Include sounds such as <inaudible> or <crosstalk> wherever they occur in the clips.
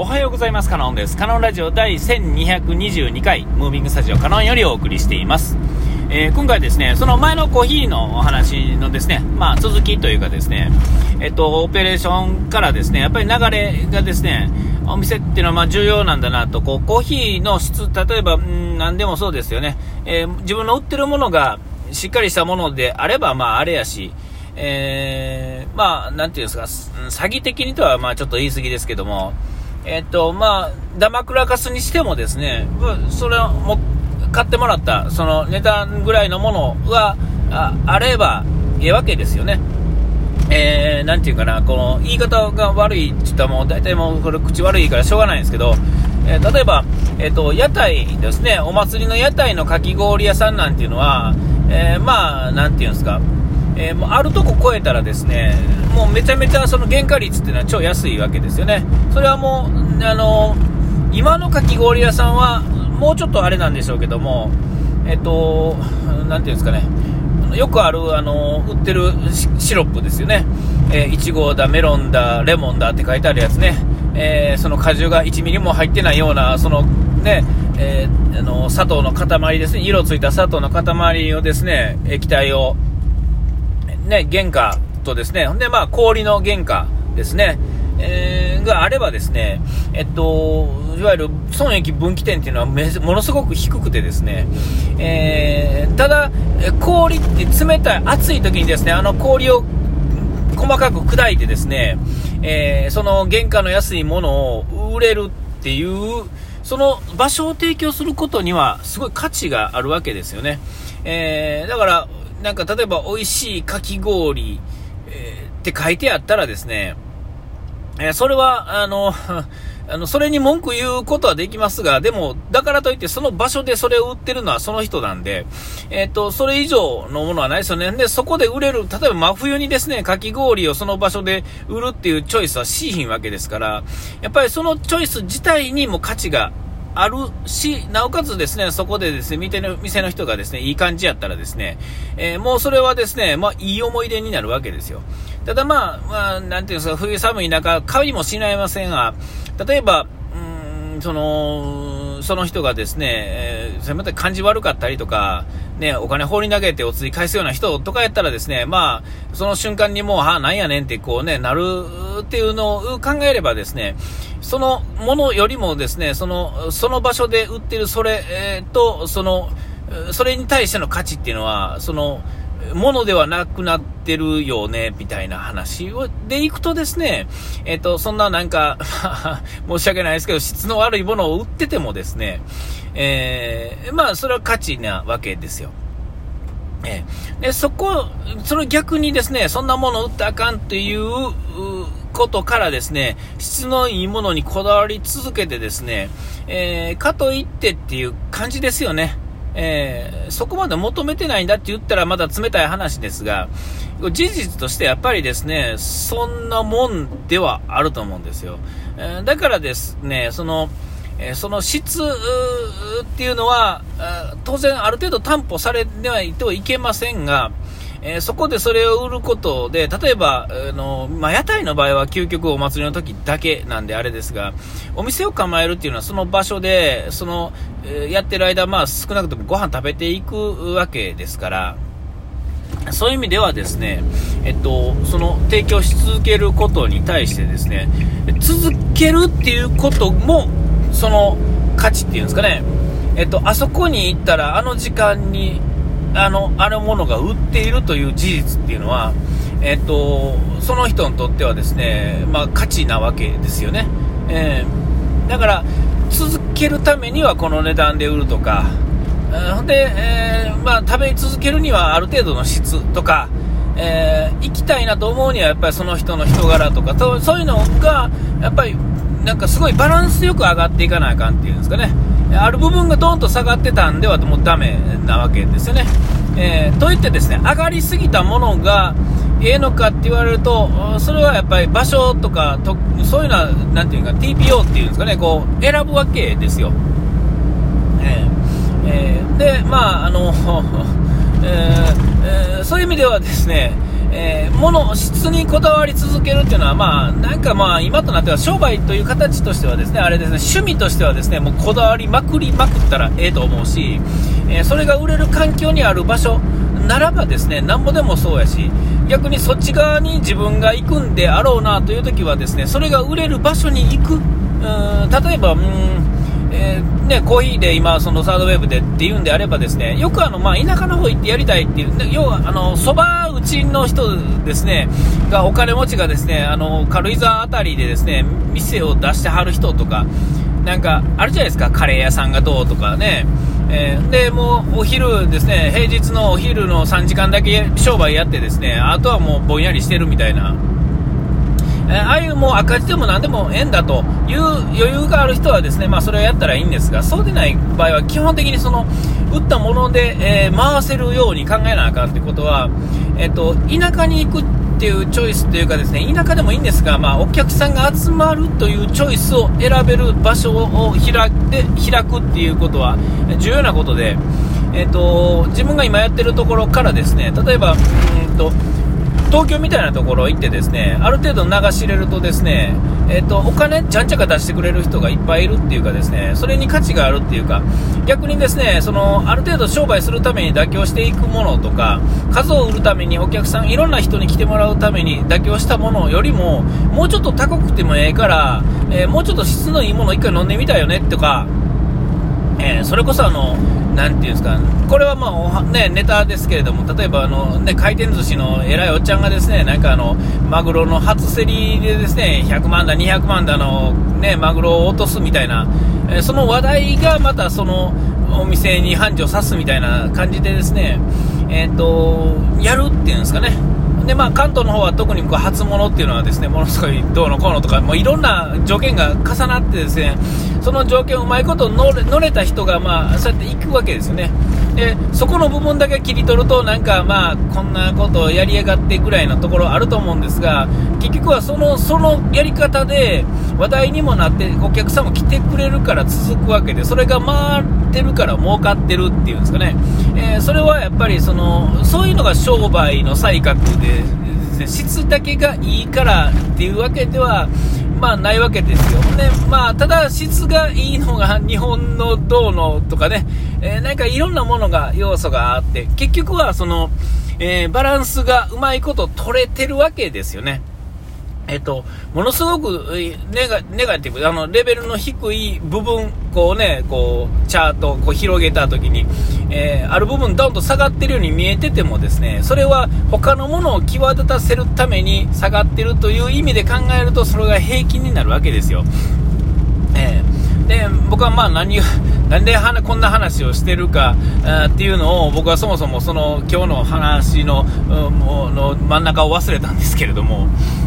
おはようございます。カノンです。カノンラジオ第1222回、ムービングスタジオカノンよりお送りしています。えー、今回ですね、その前のコーヒーのお話のですね、まあ続きというかですね、えっと、オペレーションからですね、やっぱり流れがですね、お店っていうのはま重要なんだなと、こう、コーヒーの質、例えば、ん何でもそうですよね、えー、自分の売ってるものがしっかりしたものであれば、まああれやし、えー、まあ、なんていうんですか、詐欺的にとはまあちょっと言い過ぎですけども、えっと、まあ、ダマクラカスにしてもですね、それをも買ってもらった、その値段ぐらいのものがああればいいわけですよね。えー、なんていうかな、この言い方が悪いって言ったらもう大体もうこれ口悪いからしょうがないんですけど、えー、例えば、えっ、ー、と、屋台ですね、お祭りの屋台のかき氷屋さんなんていうのは、えー、まあ、なんていうんですか、えー、もうあるとこ超えたらですね、もうめちゃめちゃその原価率っていうのは超安いわけですよね。それはもう、あの、今のかき氷屋さんは、もうちょっとあれなんでしょうけども、えっと、なていうんですかね、よくある、あの、売ってるシロップですよね。えー、いちごだ、メロンだ、レモンだって書いてあるやつね。え、その果汁が1ミリも入ってないような、そのね、え、あの、砂糖の塊ですね、色ついた砂糖の塊をですね、液体を、ね、原価とですね、ほんで、まあ、氷の原価ですね、えー、があればですね、えっと、いわゆる損益分岐点っていうのはめものすごく低くてですね、えー、ただ、氷って冷たい、暑い時にですね、あの氷を細かく砕いてですね、えー、その原価の安いものを売れるっていう、その場所を提供することにはすごい価値があるわけですよね。えー、だから、なんか例えば美味しいかき氷、えー、って書いてあったらですね、え、それは、あの、<laughs> あの、それに文句言うことはできますが、でも、だからといってその場所でそれを売ってるのはその人なんで、えっ、と、それ以上のものはないですよね。で、そこで売れる、例えば真冬にですね、かき氷をその場所で売るっていうチョイスはしひんわけですから、やっぱりそのチョイス自体にも価値があるし、なおかつですね、そこでですね、店の店の人がですね、いい感じやったらですね、えー、もうそれはですね、まあ、いい思い出になるわけですよ。ただまあ、まあ、なんていうんですか、冬寒い中、買いもしないませんが、例えば、うん、その、その人がですね、えー、それまた感じ悪かったりとか、ね、お金放り投げてお釣り返すような人とかやったらですね、まあ、その瞬間にもう、はあ、なんやねんってこうね、なるっていうのを考えればですね、そのものよりもですね、その、その場所で売ってるそれ、えー、と、その、それに対しての価値っていうのは、その、ものではなくなってるよね、みたいな話を、でいくとですね、えっ、ー、と、そんななんか <laughs> 申し訳ないですけど、質の悪いものを売っててもですね、えー、まあ、それは価値なわけですよ。えー、で、そこ、それ逆にですね、そんなもの売ったらあかんっていう、ことからですね、質のいいものにこだわり続けてですね、えー、かといってっていう感じですよね。えー、そこまで求めてないんだって言ったらまだ冷たい話ですが、事実としてやっぱりですね、そんなもんではあると思うんですよ。えー、だからですね、その、えその質っていうのは、当然ある程度担保されないといけませんが、えー、そこでそれを売ることで、例えば、あの、まあ、屋台の場合は究極お祭りの時だけなんであれですが、お店を構えるっていうのはその場所で、その、えー、やってる間、まあ、少なくともご飯食べていくわけですから、そういう意味ではですね、えっと、その提供し続けることに対してですね、続けるっていうことも、その価値っていうんですかね、えっと、あそこに行ったら、あの時間にあの、あるものが売っているという事実っていうのは、えっと、その人にとってはですね、まあ、価値なわけですよね。えー、だから、続けるためにはこの値段で売るとか、ほんで、えー、まあ、食べ続けるにはある程度の質とか、えー、行きたいなと思うにはやっぱりその人の人柄とかそういうのがやっぱりなんかすごいバランスよく上がっていかなあかんっていうんですかねある部分がドンと下がってたんではもうダメなわけですよね。えー、といってですね、上がりすぎたものがええのかって言われると、それはやっぱり場所とか、とそういうのは、なていうか、TPO っていうんですかね、こう、選ぶわけですよ。えー、えー、で、まあ、あの、<laughs> えー、そういう意味ではですね、えー、物、質にこだわり続けるっていうのは、まあ、なんかまあ、今となっては商売という形としてはですね、あれですね、趣味としてはですね、もうこだわりまくりまくったらええと思うし、えー、それが売れる環境にある場所ならばですね、なんぼでもそうやし、逆にそっち側に自分が行くんであろうなという時はですね、それが売れる場所に行く、うん例えば、うんえー、ね、コーヒーで今、そのサードウェーブでっていうんであれば、ですねよくあの、まあ、田舎の方行ってやりたいっていう、要はそば打ちの人ですねがお金持ちがですねあの軽井沢辺りでですね店を出してはる人とか、なんかあるじゃないですか、カレー屋さんがどうとかね。え、でもうお昼ですね平日のお昼の3時間だけ商売やってですねあとはもうぼんやりしてるみたいなえああいうもう赤字でも何でも円だという余裕がある人はですね、まあ、それをやったらいいんですが、そうでない場合は基本的にその打ったもので、えー、回せるように考えなあかんってことは、えっと、田舎に行くっていうチョイスというかですね、田舎でもいいんですが、まあ、お客さんが集まるというチョイスを選べる場所を開で開くっていうことは重要なことで、えっと、自分が今やってるところからですね、例えば、うんと、東京みたいなところ行ってですね、ある程度流し入れるとですね、えっ、ー、と、お金ちゃんちゃか出してくれる人がいっぱいいるっていうかですね、それに価値があるっていうか、逆にですね、その、ある程度商売するために妥協していくものとか、数を売るためにお客さん、いろんな人に来てもらうために妥協したものよりも、もうちょっと高くてもええから、えー、もうちょっと質のいいものを一回飲んでみたいよねとか、えー、それこそあの、なんていうんですか、これはまあ、ね、ネタですけれども、例えばあの、ね、回転寿司の偉いおっちゃんがですね、なんかあの、マグロの初競りでですね、100万だ、200万だの、ね、マグロを落とすみたいな、え、その話題がまたその、お店に繁盛さすみたいな感じでですね、えっ、ー、と、やるっていうんですかね、でまあ、関東の方は特に初物っていうのはですねものすごいどうのこうのとかもういろんな条件が重なってですねその条件をうまいこと乗れ乗れた人が、まあ、そうやって行くわけですよね。でそこの部分だけ切り取るとなんか、まあ、こんなことをやりやがってぐらいのところあると思うんですが結局はそのそのやり方で話題にもなってお客さんも来てくれるから続くわけでそれが回ってるから儲かってるっていうんですかね、えー、それはやっぱりそのそういうのが商売の才覚で質だけがいいからっていうわけでは、まあ、ないわけですよ。ね、まあ、ただ質がいいのが <laughs> 日本の銅のとかね、えー、なんかいろんなものが、要素があって、結局はその、えー、バランスがうまいこと取れてるわけですよね。えっと、ものすごくネガネガティブ、あの、レベルの低い部分、こうね、こう、チャートをこう広げたときに、えー、ある部分、どんと下がってるように見えててもですね、それは他のものを際立たせるために下がってるという意味で考えると、それが平均になるわけですよ。えー、で、僕はまあ何 <laughs> なんでこんな話をしてるかっていうのを僕はそもそもその今日の話の,、の真ん中を忘れたんですけれども、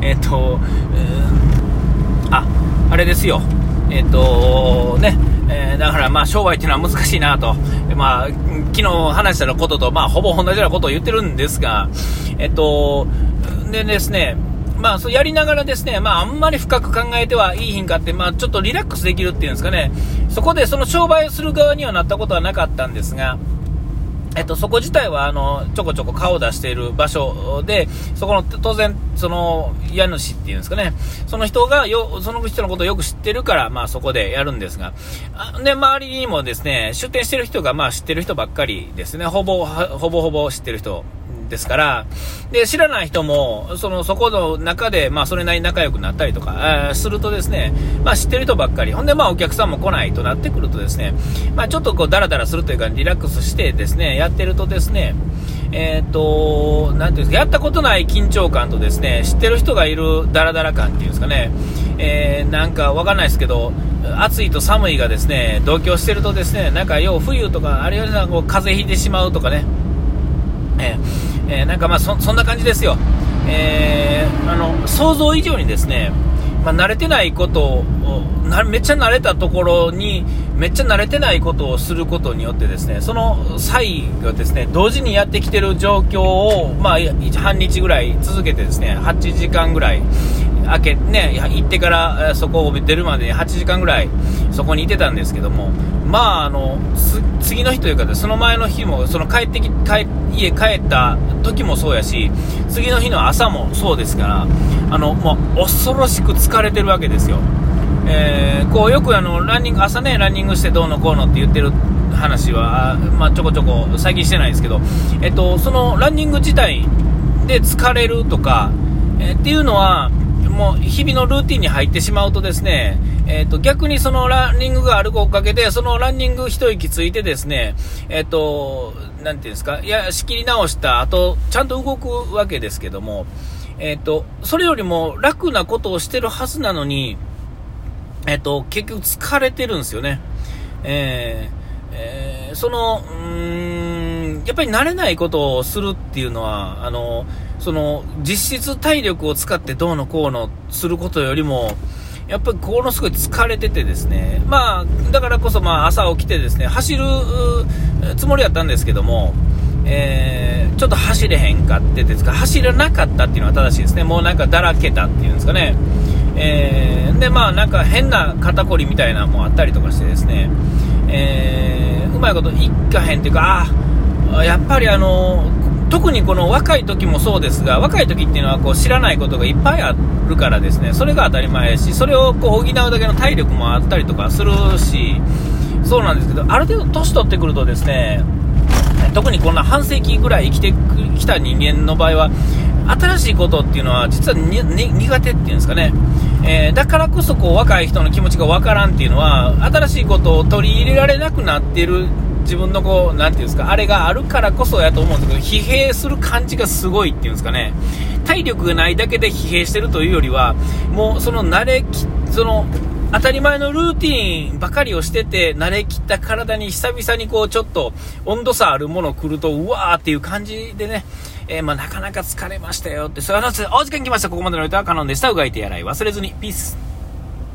えっ、と、えー、あ、あれですよ。えっ、と、ね、え、だからまあ商売っていうのは難しいなと、まあ、昨日話したことと、まあ、ほぼ同じようなことを言ってるんですが、えっと、でですね、まあ、そうやりながらですね、まあ、あんまり深く考えてはいいひんかって、まあ、ちょっとリラックスできるっていうんですかね、そこでその商売をする側にはなったことはなかったんですが、えっと、そこ自体はあのちょこちょこ顔を出している場所で、そこの当然、その家主っていうんですかね、その人がよその人のことをよく知ってるから、まあ、そこでやるんですが、で周りにもですね出店してる人がまあ知ってる人ばっかりですね、ほぼほぼほぼ知ってる人。ですから、で、知らない人も、その、そこの中で、まあ、それなりに仲良くなったりとか、するとですね、まあ、知ってる人ばっかり、ほんで、まあ、お客さんも来ないとなってくるとですね、まあ、ちょっとこう、ダラダラするというか、リラックスしてですね、やってるとですね、えっ、ー、と、なんていうんですか、やったことない緊張感とですね、知ってる人がいるダラダラ感っていうんですかね、えー、なんかわかんないですけど、暑いと寒いがですね、同居してるとですね、なんかよう冬とか、あるいはこう風邪ひいてしまうとかね、えーえー、なんかまあそんな感じですよ、えー、あの想像以上にですね、まあ、慣れてないことをめっちゃ慣れたところにめっちゃ慣れてないことをすることによってですねその際がですね同時にやってきてる状況を、まあ、半日ぐらい続けてですね8時間ぐらい開け、ね、行ってからそこを出るまで8時間ぐらいそこにいてたんですけども、まあ、あの、次の日というか、その前の日も、その帰ってき、帰、家帰った時もそうやし、次の日の朝もそうですから、あの、もう恐ろしく疲れてるわけですよ。えー、こうよくあのランニング朝ねランニングしてどうのこうのって言ってる話は、まあ、ちょこちょこ最近してないですけど、えっと、そのランニング自体で疲れるとか、えー、っていうのはもう日々のルーティンに入ってしまうとですね、えっと、逆にそのランニングがあるおかげでそのランニング一息ついてですね、えっと、なんていうんですか、いや、仕切り直した後、ちゃんと動くわけですけども、えっと、それよりも楽なことをしてるはずなのに、えっと、結局疲れてるんですよね。え、えー、その、うん、やっぱり慣れないことをするっていうのは、あの、その、実質体力を使ってどうのこうのすることよりも、やっぱりこのすごい疲れててですね、まあ、だからこそまあ朝起きてですね、走るつもりやったんですけども、えー、ちょっと走れへんかってですか、走らなかったっていうのは正しいですね。もうなんかだらけたっていうんですかね。えー、で、まあなんか変な肩こりみたいなのもあったりとかしてですね、えー、うまいこといっかへんっていうか、あやっぱりあの、特にこの若い時もそうですが、若い時っていうのはこう知らないことがいっぱいあるからですね、それが当たり前やし、それをこう補うだけの体力もあったりとかするし、そうなんですけど、ある程度年取ってくるとですね、特にこんな半世紀ぐらい生きてきた人間の場合は、新しいことっていうのは実は苦手っていうんですかね、えー、だからこそこう若い人の気持ちがわからんっていうのは新しいことを取り入れられなくなってる自分のこう、なていうんですか、あれがあるからこそやと思うんですけど、疲弊する感じがすごいっていうんですかね、体力がないだけで疲弊してるというよりは、もうその慣れき、その、当たり前のルーティンばかりをしてて、慣れきった体に久々にこう、ちょっと温度差あるもの来ると、うわーっていう感じでね、えー、まあ、なかなか疲れましたよって、そういう話で、お時間来ました。ここまでの歌はカノンでした。うがいてやらい忘れずに。ピース。